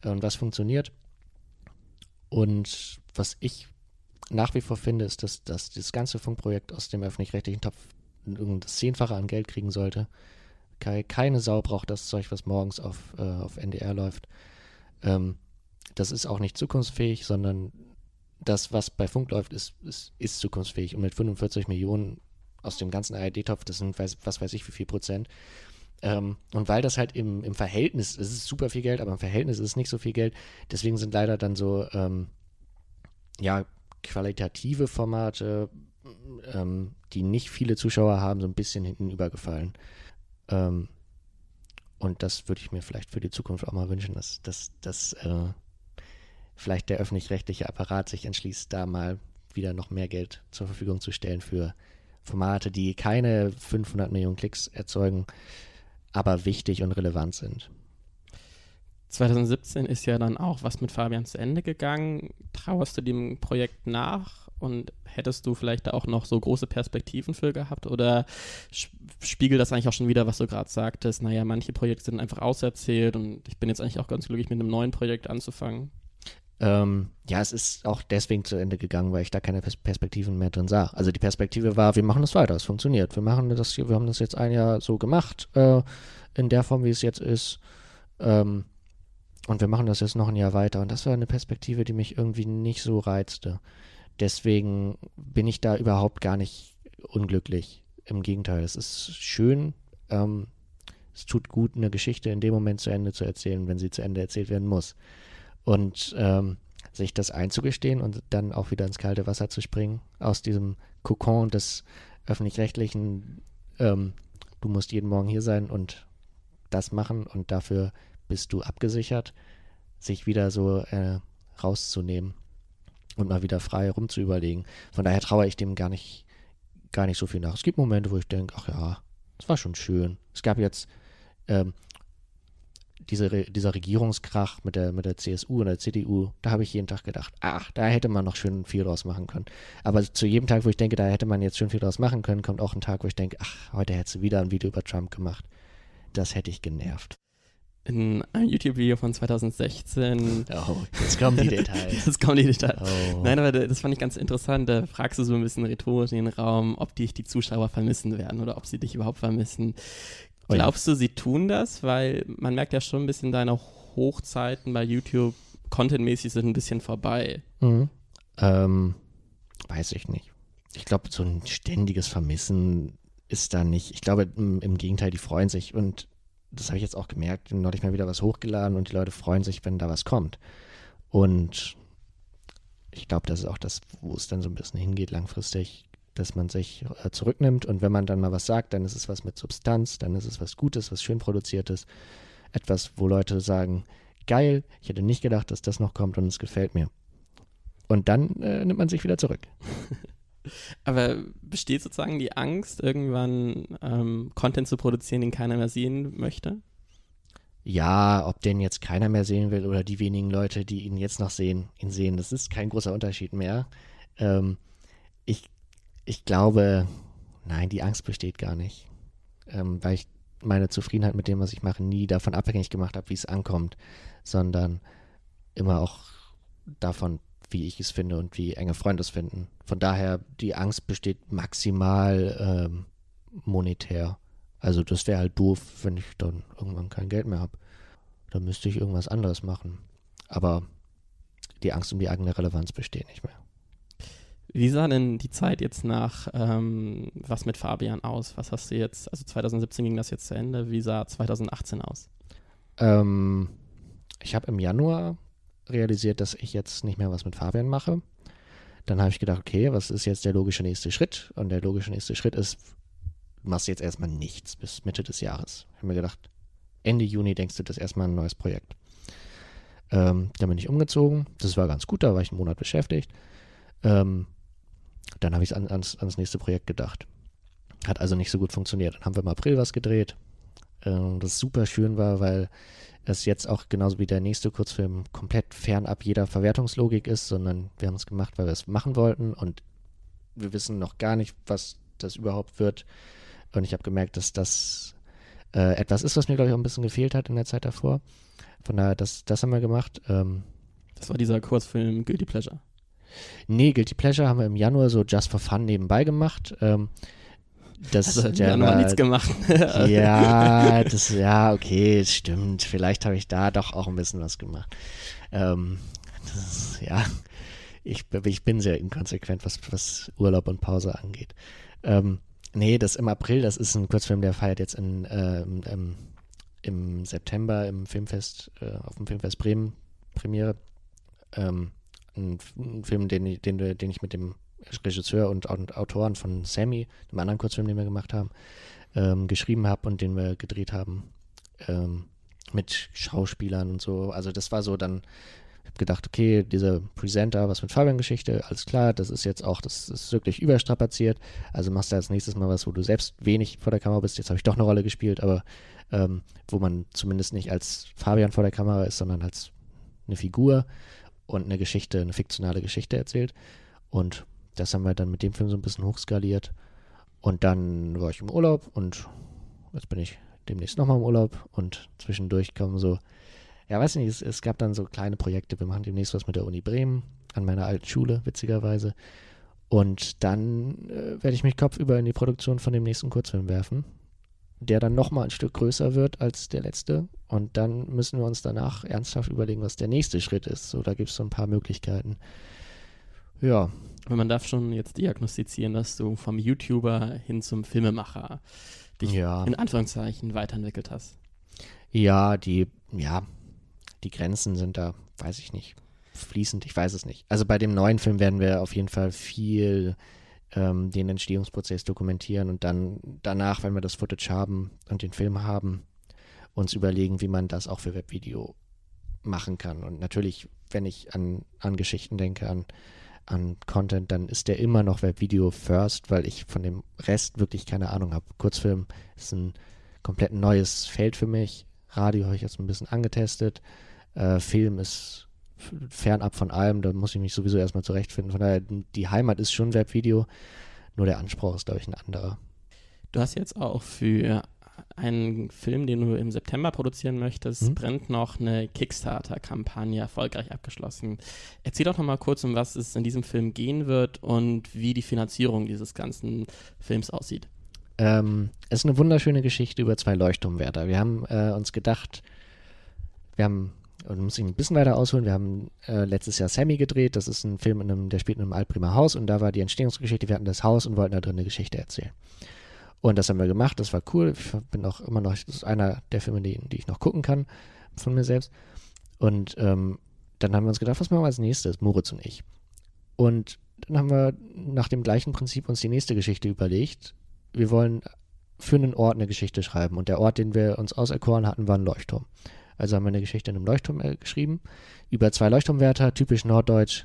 und was funktioniert. Und was ich nach wie vor finde, ist, dass, dass das ganze Funkprojekt aus dem öffentlich-rechtlichen Topf das Zehnfache an Geld kriegen sollte. Keine Sau braucht das Zeug, was morgens auf, äh, auf NDR läuft. Ähm, das ist auch nicht zukunftsfähig, sondern das, was bei Funk läuft, ist, ist, ist zukunftsfähig. Und mit 45 Millionen aus dem ganzen ARD-Topf, das sind weiß, was weiß ich wie viel Prozent. Ähm, und weil das halt im, im Verhältnis, es ist super viel Geld, aber im Verhältnis ist es nicht so viel Geld, deswegen sind leider dann so, ähm, ja, qualitative Formate, ähm, die nicht viele Zuschauer haben, so ein bisschen hinten übergefallen. Ähm, und das würde ich mir vielleicht für die Zukunft auch mal wünschen, dass, dass, dass äh, vielleicht der öffentlich-rechtliche Apparat sich entschließt, da mal wieder noch mehr Geld zur Verfügung zu stellen für Formate, die keine 500 Millionen Klicks erzeugen, aber wichtig und relevant sind. 2017 ist ja dann auch was mit Fabian zu Ende gegangen. Trauerst du dem Projekt nach und hättest du vielleicht da auch noch so große Perspektiven für gehabt oder spiegelt das eigentlich auch schon wieder, was du gerade sagtest? Naja, manche Projekte sind einfach auserzählt und ich bin jetzt eigentlich auch ganz glücklich, mit einem neuen Projekt anzufangen. Ähm, ja, es ist auch deswegen zu Ende gegangen, weil ich da keine Perspektiven mehr drin sah. Also die Perspektive war, wir machen das weiter, es funktioniert. Wir machen das hier, wir haben das jetzt ein Jahr so gemacht, äh, in der Form, wie es jetzt ist. Ähm, und wir machen das jetzt noch ein Jahr weiter. Und das war eine Perspektive, die mich irgendwie nicht so reizte. Deswegen bin ich da überhaupt gar nicht unglücklich. Im Gegenteil, es ist schön. Ähm, es tut gut, eine Geschichte in dem Moment zu Ende zu erzählen, wenn sie zu Ende erzählt werden muss. Und ähm, sich das einzugestehen und dann auch wieder ins kalte Wasser zu springen, aus diesem Kokon des öffentlich-rechtlichen, ähm, du musst jeden Morgen hier sein und das machen und dafür bist du abgesichert, sich wieder so äh, rauszunehmen und mal wieder frei rumzuüberlegen. Von daher traue ich dem gar nicht, gar nicht so viel nach. Es gibt Momente, wo ich denke, ach ja, das war schon schön. Es gab jetzt ähm, diese, dieser Regierungskrach mit der, mit der CSU und der CDU, da habe ich jeden Tag gedacht, ach, da hätte man noch schön viel draus machen können. Aber zu jedem Tag, wo ich denke, da hätte man jetzt schön viel draus machen können, kommt auch ein Tag, wo ich denke, ach, heute hättest du wieder ein Video über Trump gemacht. Das hätte ich genervt in einem YouTube-Video von 2016. Oh, jetzt kommen die Details. jetzt kommen die Details. Oh. Nein, aber das fand ich ganz interessant. Da fragst du so ein bisschen rhetorisch in den Raum, ob dich die Zuschauer vermissen werden oder ob sie dich überhaupt vermissen. Oh, Glaubst du, sie tun das? Weil man merkt ja schon ein bisschen, deine Hochzeiten bei YouTube contentmäßig sind ein bisschen vorbei. Mhm. Ähm, weiß ich nicht. Ich glaube, so ein ständiges Vermissen ist da nicht. Ich glaube, im, im Gegenteil, die freuen sich und das habe ich jetzt auch gemerkt, neulich mal wieder was hochgeladen und die Leute freuen sich, wenn da was kommt. Und ich glaube, das ist auch das, wo es dann so ein bisschen hingeht langfristig, dass man sich äh, zurücknimmt und wenn man dann mal was sagt, dann ist es was mit Substanz, dann ist es was Gutes, was schön produziertes, etwas, wo Leute sagen, geil, ich hätte nicht gedacht, dass das noch kommt und es gefällt mir. Und dann äh, nimmt man sich wieder zurück. Aber besteht sozusagen die Angst, irgendwann ähm, Content zu produzieren, den keiner mehr sehen möchte? Ja, ob den jetzt keiner mehr sehen will oder die wenigen Leute, die ihn jetzt noch sehen, ihn sehen, das ist kein großer Unterschied mehr. Ähm, ich, ich glaube, nein, die Angst besteht gar nicht. Ähm, weil ich meine Zufriedenheit mit dem, was ich mache, nie davon abhängig gemacht habe, wie es ankommt, sondern immer auch davon wie ich es finde und wie enge Freunde es finden. Von daher, die Angst besteht maximal ähm, monetär. Also das wäre halt doof, wenn ich dann irgendwann kein Geld mehr habe. Dann müsste ich irgendwas anderes machen. Aber die Angst um die eigene Relevanz besteht nicht mehr. Wie sah denn die Zeit jetzt nach ähm, was mit Fabian aus? Was hast du jetzt, also 2017 ging das jetzt zu Ende, wie sah 2018 aus? ähm, ich habe im Januar realisiert, dass ich jetzt nicht mehr was mit Fabian mache. Dann habe ich gedacht, okay, was ist jetzt der logische nächste Schritt? Und der logische nächste Schritt ist, du machst jetzt erstmal nichts bis Mitte des Jahres. Ich habe mir gedacht, Ende Juni denkst du das erstmal ein neues Projekt. Ähm, dann bin ich umgezogen. Das war ganz gut, da war ich einen Monat beschäftigt. Ähm, dann habe ich an, ans, ans nächste Projekt gedacht. Hat also nicht so gut funktioniert. Dann haben wir im April was gedreht, äh, das super schön war, weil es jetzt auch genauso wie der nächste Kurzfilm komplett fernab jeder Verwertungslogik ist, sondern wir haben es gemacht, weil wir es machen wollten und wir wissen noch gar nicht, was das überhaupt wird. Und ich habe gemerkt, dass das äh, etwas ist, was mir, glaube ich, auch ein bisschen gefehlt hat in der Zeit davor. Von daher, das, das haben wir gemacht. Ähm, das war dieser Kurzfilm Guilty Pleasure. Nee, Guilty Pleasure haben wir im Januar so just for fun nebenbei gemacht. Ähm, das also, der war, nichts gemacht. ja, das, ja, okay, stimmt. Vielleicht habe ich da doch auch ein bisschen was gemacht. Ähm, das, ja, ich, ich bin sehr inkonsequent, was, was Urlaub und Pause angeht. Ähm, nee, das im April, das ist ein Kurzfilm, der feiert jetzt in, ähm, im, im September im Filmfest, äh, auf dem Filmfest Bremen Premiere. Ähm, ein, ein, Film, den, den, den ich mit dem Regisseur und, Autoren von Sammy, dem anderen Kurzfilm, den wir gemacht haben, ähm, geschrieben habe und den wir gedreht haben. Ähm, mit Schauspielern und so. Also das war so dann, ich habe gedacht, okay, dieser Presenter, was mit Fabian-Geschichte, alles klar, das ist jetzt auch, das ist wirklich überstrapaziert. Also machst du als nächstes mal was, wo du selbst wenig vor der Kamera bist. Jetzt habe ich doch eine Rolle gespielt, aber ähm, wo man zumindest nicht als Fabian vor der Kamera ist, sondern als eine Figur und eine Geschichte, eine fiktionale Geschichte erzählt. Und das haben wir dann mit dem Film so ein bisschen hochskaliert. Und dann war ich im Urlaub und jetzt bin ich demnächst nochmal im Urlaub und zwischendurch kommen so, ja, weiß nicht, es, es, gab dann so kleine Projekte. Wir machen demnächst was mit der Uni Bremen an meiner alten Schule, witzigerweise. Und dann äh, werde ich mich kopfüber in die Produktion von dem nächsten Kurzfilm werfen, der dann nochmal ein Stück größer wird als der letzte. Und dann müssen wir uns danach ernsthaft überlegen, was der nächste Schritt ist. So, da gibt es so ein paar Möglichkeiten. Ja, weil man darf schon jetzt diagnostizieren, dass du vom YouTuber hin zum Filmemacher dich ja. in Anführungszeichen weiterentwickelt hast. Ja, die, ja, die Grenzen sind da, weiß ich nicht, fließend, ich weiß es nicht. Also bei dem neuen Film werden wir auf jeden Fall viel ähm, den Entstehungsprozess dokumentieren und dann danach, wenn wir das Footage haben und den Film haben, uns überlegen, wie man das auch für Webvideo machen kann. Und natürlich, wenn ich an, an Geschichten denke, an an Content, dann ist der immer noch Webvideo first, weil ich von dem Rest wirklich keine Ahnung habe. Kurzfilm ist ein komplett neues Feld für mich. Radio habe ich jetzt ein bisschen angetestet. Äh, Film ist fernab von allem, da muss ich mich sowieso erstmal zurechtfinden. Von daher, die Heimat ist schon Webvideo, nur der Anspruch ist, glaube ich, ein anderer. Du hast jetzt auch für einen Film, den du im September produzieren möchtest, mhm. brennt noch eine Kickstarter-Kampagne erfolgreich abgeschlossen. Erzähl doch noch mal kurz, um was es in diesem Film gehen wird und wie die Finanzierung dieses ganzen Films aussieht. Ähm, es ist eine wunderschöne Geschichte über zwei Leuchtturmwärter. Wir haben äh, uns gedacht, wir haben, und muss ich ein bisschen weiter ausholen, wir haben äh, letztes Jahr Sammy gedreht. Das ist ein Film, in einem, der spielt in einem Altprimer Haus und da war die Entstehungsgeschichte, wir hatten das Haus und wollten da drin eine Geschichte erzählen. Und das haben wir gemacht, das war cool. Ich bin auch immer noch, das ist einer der Filme, die, die ich noch gucken kann von mir selbst. Und ähm, dann haben wir uns gedacht, was machen wir als nächstes, Moritz und ich. Und dann haben wir nach dem gleichen Prinzip uns die nächste Geschichte überlegt. Wir wollen für einen Ort eine Geschichte schreiben. Und der Ort, den wir uns auserkoren hatten, war ein Leuchtturm. Also haben wir eine Geschichte in einem Leuchtturm äh, geschrieben. Über zwei Leuchtturmwärter, typisch norddeutsch.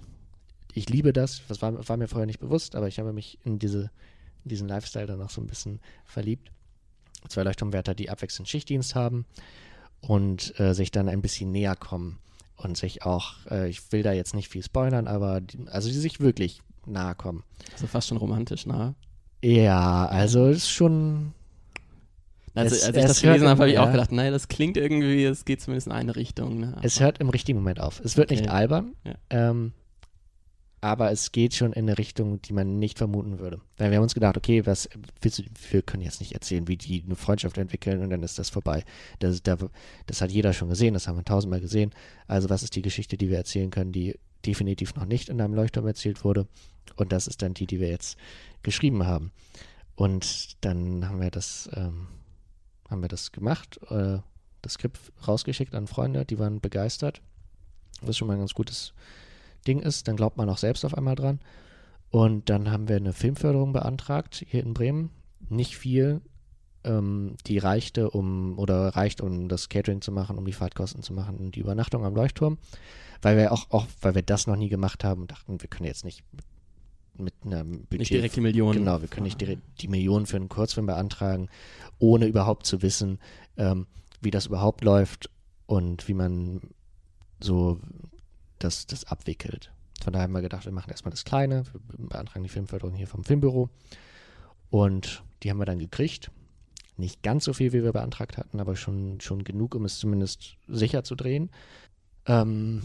Ich liebe das. Das war, war mir vorher nicht bewusst, aber ich habe mich in diese diesen Lifestyle dann auch so ein bisschen verliebt. Zwei Leuchtturmwärter, die abwechselnd Schichtdienst haben und äh, sich dann ein bisschen näher kommen und sich auch, äh, ich will da jetzt nicht viel spoilern, aber die, also die sich wirklich nahe kommen. Also fast schon romantisch nahe. Ja, also ist schon. Also, es, als ich das gelesen habe, habe ich ja, auch gedacht, nein, das klingt irgendwie, es geht zumindest in eine Richtung. Ne? Es hört im richtigen Moment auf. Es wird okay. nicht albern. Ja. Ähm, aber es geht schon in eine Richtung, die man nicht vermuten würde. Weil wir haben uns gedacht, okay, was willst du, wir können jetzt nicht erzählen, wie die eine Freundschaft entwickeln und dann ist das vorbei. Das, das, das hat jeder schon gesehen, das haben wir tausendmal gesehen. Also was ist die Geschichte, die wir erzählen können, die definitiv noch nicht in einem Leuchtturm erzählt wurde? Und das ist dann die, die wir jetzt geschrieben haben. Und dann haben wir das, ähm, haben wir das gemacht. Äh, das Skript rausgeschickt an Freunde, die waren begeistert, was schon mal ein ganz gutes Ding ist. Dann glaubt man auch selbst auf einmal dran. Und dann haben wir eine Filmförderung beantragt hier in Bremen. Nicht viel, ähm, die reichte, um oder reicht, um das Catering zu machen, um die Fahrtkosten zu machen und die Übernachtung am Leuchtturm. Weil wir auch, auch, weil wir das noch nie gemacht haben, dachten, wir können jetzt nicht mit, mit einem Budget. Nicht direkt die Millionen. Genau, wir können nicht direkt die Millionen für einen Kurzfilm beantragen, ohne überhaupt zu wissen, ähm, wie das überhaupt läuft und wie man so das, das abwickelt. Von daher haben wir gedacht, wir machen erstmal das Kleine, wir beantragen die Filmförderung hier vom Filmbüro und die haben wir dann gekriegt. Nicht ganz so viel, wie wir beantragt hatten, aber schon, schon genug, um es zumindest sicher zu drehen. Ähm,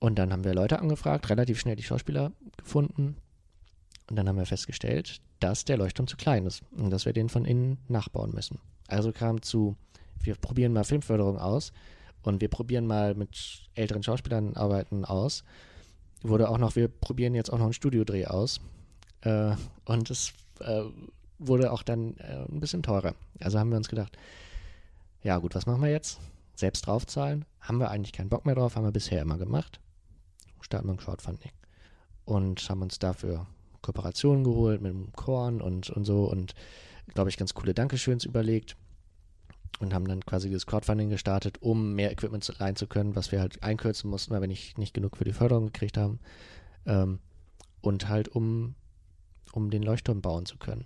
und dann haben wir Leute angefragt, relativ schnell die Schauspieler gefunden. Und dann haben wir festgestellt, dass der Leuchtturm zu klein ist und dass wir den von innen nachbauen müssen. Also kam zu, wir probieren mal Filmförderung aus und wir probieren mal mit älteren Schauspielern arbeiten aus. Wurde auch noch, wir probieren jetzt auch noch einen Studiodreh aus. Äh, und es äh, wurde auch dann äh, ein bisschen teurer. Also haben wir uns gedacht, ja gut, was machen wir jetzt? Selbst draufzahlen? Haben wir eigentlich keinen Bock mehr drauf, haben wir bisher immer gemacht. Starten wir ein Crowdfunding. Und haben uns dafür Kooperationen geholt mit dem Korn und, und so und, glaube ich, ganz coole Dankeschöns überlegt und haben dann quasi das Crowdfunding gestartet, um mehr Equipment leihen zu können, was wir halt einkürzen mussten, weil wir nicht, nicht genug für die Förderung gekriegt haben. Ähm, und halt um, um den Leuchtturm bauen zu können.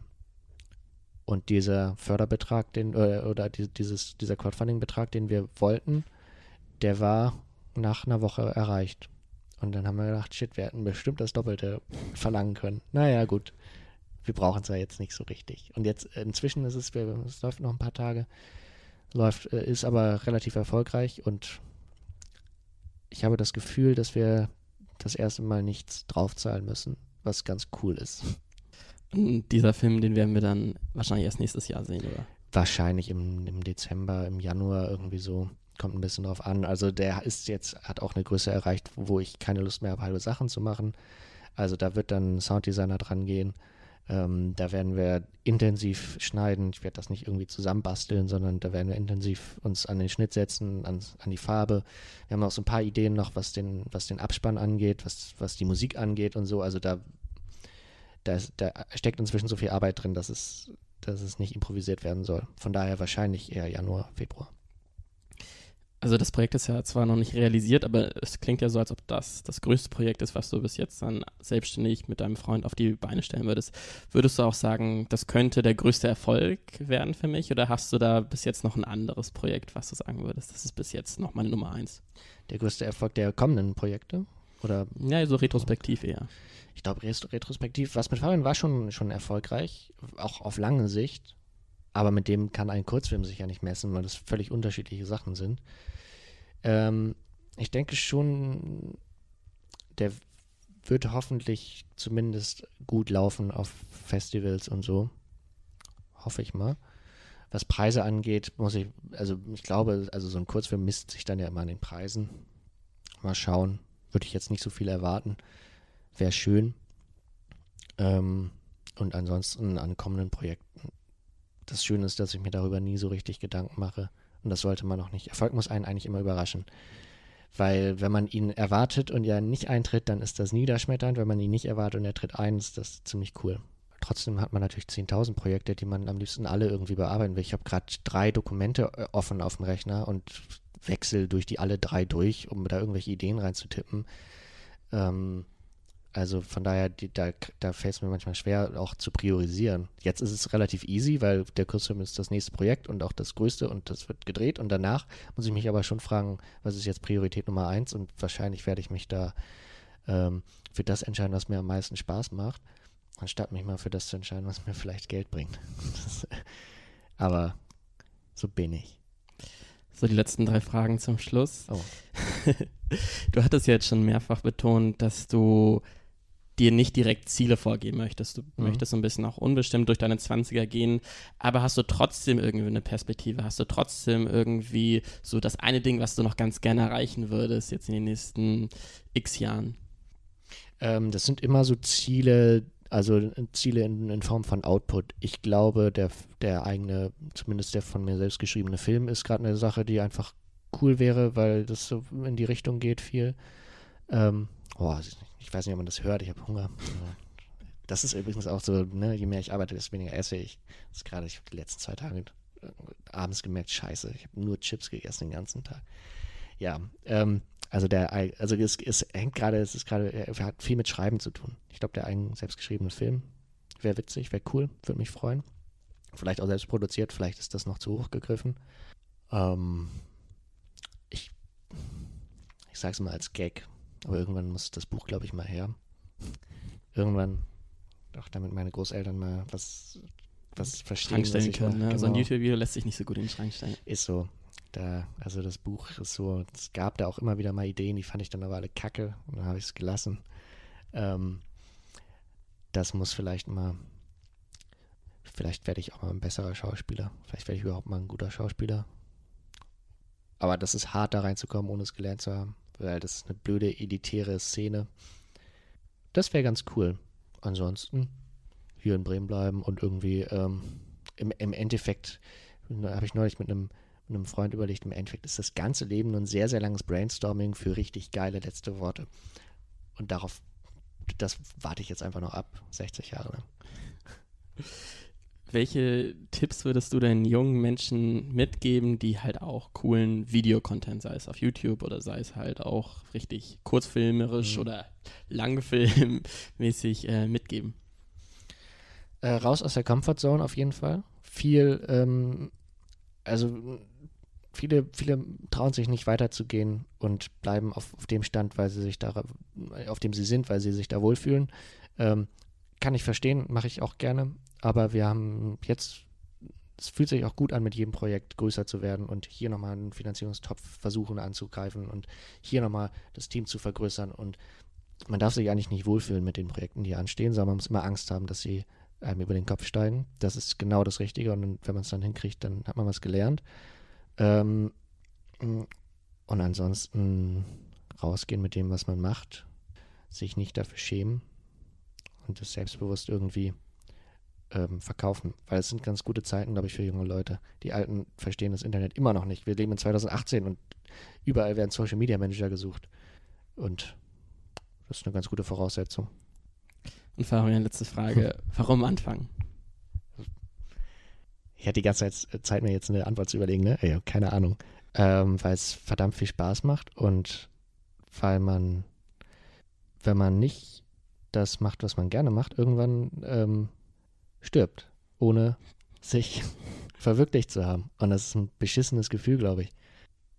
Und dieser Förderbetrag, den, äh, oder dieses, dieser Crowdfunding-Betrag, den wir wollten, der war nach einer Woche erreicht. Und dann haben wir gedacht, shit, wir hätten bestimmt das Doppelte verlangen können. Naja, gut. Wir brauchen es ja jetzt nicht so richtig. Und jetzt inzwischen ist es, es läuft noch ein paar Tage, läuft, äh, ist aber relativ erfolgreich und ich habe das Gefühl, dass wir das erste Mal nichts draufzahlen müssen, was ganz cool ist. Und dieser Film, den werden wir dann wahrscheinlich erst nächstes Jahr sehen, oder? Wahrscheinlich im, im Dezember, im Januar irgendwie so. Kommt ein bisschen drauf an. Also der ist jetzt, hat auch eine Größe erreicht, wo ich keine Lust mehr habe, halbe Sachen zu machen. Also da wird dann ein Sounddesigner dran gehen. Ähm, da werden wir intensiv schneiden. Ich werde das nicht irgendwie zusammenbasteln, sondern da werden wir intensiv uns an den Schnitt setzen, an, an die Farbe. Wir haben auch so ein paar Ideen noch, was den, was den Abspann angeht, was, was die Musik angeht und so. Also da, da, da steckt inzwischen so viel Arbeit drin, dass es, dass es nicht improvisiert werden soll. Von daher wahrscheinlich eher Januar, Februar. Also das Projekt ist ja zwar noch nicht realisiert, aber es klingt ja so, als ob das das größte Projekt ist, was du bis jetzt dann selbstständig mit deinem Freund auf die Beine stellen würdest. Würdest du auch sagen, das könnte der größte Erfolg werden für mich oder hast du da bis jetzt noch ein anderes Projekt, was du sagen würdest? Das ist bis jetzt noch meine Nummer eins. Der größte Erfolg der kommenden Projekte? Oder? Ja, so retrospektiv eher. Ich glaube, retrospektiv, was mit Fabian war schon, schon erfolgreich, auch auf lange Sicht. Aber mit dem kann ein Kurzfilm sich ja nicht messen, weil das völlig unterschiedliche Sachen sind. Ähm, ich denke schon, der wird hoffentlich zumindest gut laufen auf Festivals und so. Hoffe ich mal. Was Preise angeht, muss ich, also ich glaube, also so ein Kurzfilm misst sich dann ja immer an den Preisen. Mal schauen. Würde ich jetzt nicht so viel erwarten. Wäre schön. Ähm, und ansonsten an kommenden Projekten. Das Schöne ist, dass ich mir darüber nie so richtig Gedanken mache. Und das sollte man auch nicht. Erfolg muss einen eigentlich immer überraschen. Weil wenn man ihn erwartet und er nicht eintritt, dann ist das niederschmetternd. Wenn man ihn nicht erwartet und er tritt ein, ist das ziemlich cool. Trotzdem hat man natürlich 10.000 Projekte, die man am liebsten alle irgendwie bearbeiten will. Ich habe gerade drei Dokumente äh, offen auf dem Rechner und wechsle durch die alle drei durch, um da irgendwelche Ideen reinzutippen. Ähm, also von daher, die, da, da fällt es mir manchmal schwer, auch zu priorisieren. Jetzt ist es relativ easy, weil der Kurzfilm ist das nächste Projekt und auch das größte und das wird gedreht. Und danach muss ich mich aber schon fragen, was ist jetzt Priorität Nummer eins? Und wahrscheinlich werde ich mich da ähm, für das entscheiden, was mir am meisten Spaß macht, anstatt mich mal für das zu entscheiden, was mir vielleicht Geld bringt. Das, aber so bin ich. So, die letzten drei Fragen zum Schluss. Oh. du hattest ja jetzt schon mehrfach betont, dass du dir nicht direkt Ziele vorgeben möchtest. Du mhm. möchtest so ein bisschen auch unbestimmt durch deine 20er gehen, aber hast du trotzdem irgendwie eine Perspektive? Hast du trotzdem irgendwie so das eine Ding, was du noch ganz gerne erreichen würdest, jetzt in den nächsten x Jahren? Ähm, das sind immer so Ziele, also Ziele in, in, Form von Output. Ich glaube, der, der eigene, zumindest der von mir selbst geschriebene Film ist gerade eine Sache, die einfach cool wäre, weil das so in die Richtung geht viel. Ähm, oh, ich weiß nicht, ob man das hört, ich habe Hunger. Das ist übrigens auch so, ne, je mehr ich arbeite, desto weniger esse ich. Das ist gerade, ich habe die letzten zwei Tage abends gemerkt, scheiße, ich habe nur Chips gegessen den ganzen Tag. Ja, ähm, also der, also es, es hängt gerade, es ist gerade, er hat viel mit Schreiben zu tun. Ich glaube, der eigen selbstgeschriebene Film wäre witzig, wäre cool, würde mich freuen. Vielleicht auch selbst produziert, vielleicht ist das noch zu hoch gegriffen. Ähm, ich, ich sage es mal als Gag, aber irgendwann muss das Buch, glaube ich, mal her. Irgendwann, auch damit meine Großeltern mal was, was verstehen. Können, ne? genau. So ein YouTube-Video lässt sich nicht so gut in den Schrank stellen. Ist so. Da, also das Buch ist so, es gab da auch immer wieder mal Ideen, die fand ich dann aber alle kacke und dann habe ich es gelassen. Ähm, das muss vielleicht mal, vielleicht werde ich auch mal ein besserer Schauspieler. Vielleicht werde ich überhaupt mal ein guter Schauspieler. Aber das ist hart, da reinzukommen, ohne es gelernt zu haben, weil das ist eine blöde, elitäre Szene. Das wäre ganz cool. Ansonsten hier in Bremen bleiben und irgendwie ähm, im, im Endeffekt habe ich neulich mit einem mit einem Freund überlegt, im Endeffekt ist das ganze Leben nur ein sehr, sehr langes Brainstorming für richtig geile letzte Worte. Und darauf, das warte ich jetzt einfach noch ab, 60 Jahre lang. Welche Tipps würdest du den jungen Menschen mitgeben, die halt auch coolen Videocontent, sei es auf YouTube oder sei es halt auch richtig kurzfilmerisch mhm. oder langfilmmäßig äh, mitgeben? Äh, raus aus der Comfortzone auf jeden Fall. Viel, ähm, also viele, viele trauen sich nicht weiterzugehen und bleiben auf, auf dem Stand, weil sie sich da, auf dem sie sind, weil sie sich da wohlfühlen. Ähm, kann ich verstehen, mache ich auch gerne. Aber wir haben jetzt, es fühlt sich auch gut an, mit jedem Projekt größer zu werden und hier nochmal einen Finanzierungstopf versuchen anzugreifen und hier nochmal das Team zu vergrößern. Und man darf sich eigentlich nicht wohlfühlen mit den Projekten, die anstehen, sondern man muss immer Angst haben, dass sie einem über den Kopf steigen. Das ist genau das Richtige und wenn man es dann hinkriegt, dann hat man was gelernt. Ähm, und ansonsten rausgehen mit dem, was man macht, sich nicht dafür schämen und das selbstbewusst irgendwie ähm, verkaufen. Weil es sind ganz gute Zeiten, glaube ich, für junge Leute. Die Alten verstehen das Internet immer noch nicht. Wir leben in 2018 und überall werden Social Media Manager gesucht. Und das ist eine ganz gute Voraussetzung. Und Fabian, letzte Frage. Warum anfangen? Ich hatte die ganze Zeit, Zeit, mir jetzt eine Antwort zu überlegen, ne? Ey, keine Ahnung. Ähm, weil es verdammt viel Spaß macht und weil man, wenn man nicht das macht, was man gerne macht, irgendwann ähm, stirbt, ohne sich verwirklicht zu haben. Und das ist ein beschissenes Gefühl, glaube ich.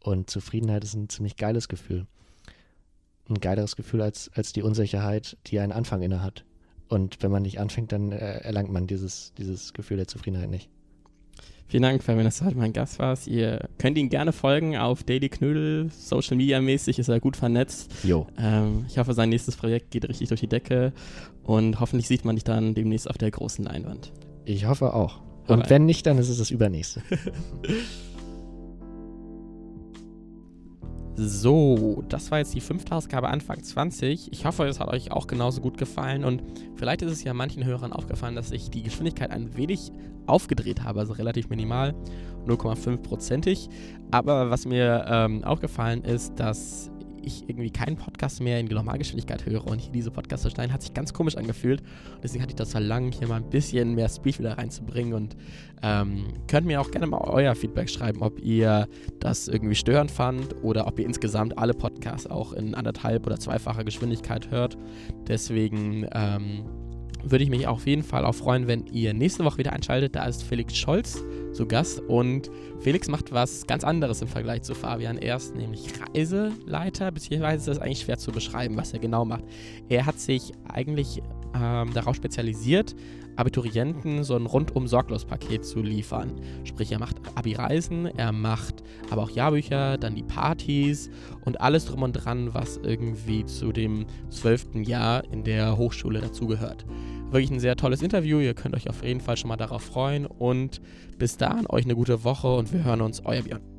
Und Zufriedenheit ist ein ziemlich geiles Gefühl. Ein geileres Gefühl als, als die Unsicherheit, die einen Anfang inne hat. Und wenn man nicht anfängt, dann äh, erlangt man dieses, dieses Gefühl der Zufriedenheit nicht. Vielen Dank, Fabian, dass du heute mein Gast warst. Ihr könnt ihn gerne folgen auf Daily Knödel. Social Media mäßig ist er gut vernetzt. Jo. Ähm, ich hoffe, sein nächstes Projekt geht richtig durch die Decke und hoffentlich sieht man dich dann demnächst auf der großen Leinwand. Ich hoffe auch. Und wenn nicht, dann ist es das übernächste. So, das war jetzt die fünfte Ausgabe Anfang 20. Ich hoffe, es hat euch auch genauso gut gefallen und vielleicht ist es ja manchen Hörern aufgefallen, dass ich die Geschwindigkeit ein wenig aufgedreht habe, also relativ minimal, 0,5%ig. Aber was mir ähm, aufgefallen ist, dass ich irgendwie keinen Podcast mehr in Normalgeschwindigkeit höre und hier diese Podcasts zu schneiden, hat sich ganz komisch angefühlt. Deswegen hatte ich das Verlangen, hier mal ein bisschen mehr Speed wieder reinzubringen und ähm, könnt mir auch gerne mal euer Feedback schreiben, ob ihr das irgendwie störend fand oder ob ihr insgesamt alle Podcasts auch in anderthalb oder zweifacher Geschwindigkeit hört. Deswegen ähm, würde ich mich auf jeden Fall auch freuen, wenn ihr nächste Woche wieder einschaltet. Da ist Felix Scholz zu Gast und Felix macht was ganz anderes im Vergleich zu Fabian. Er ist nämlich Reiseleiter, beziehungsweise ist das eigentlich schwer zu beschreiben, was er genau macht. Er hat sich eigentlich ähm, darauf spezialisiert, Abiturienten so ein rundum sorglos Paket zu liefern. Sprich, er macht Abi-Reisen, er macht aber auch Jahrbücher, dann die Partys und alles drum und dran, was irgendwie zu dem zwölften Jahr in der Hochschule dazugehört. Wirklich ein sehr tolles Interview. Ihr könnt euch auf jeden Fall schon mal darauf freuen. Und bis dahin euch eine gute Woche und wir hören uns. Euer Björn.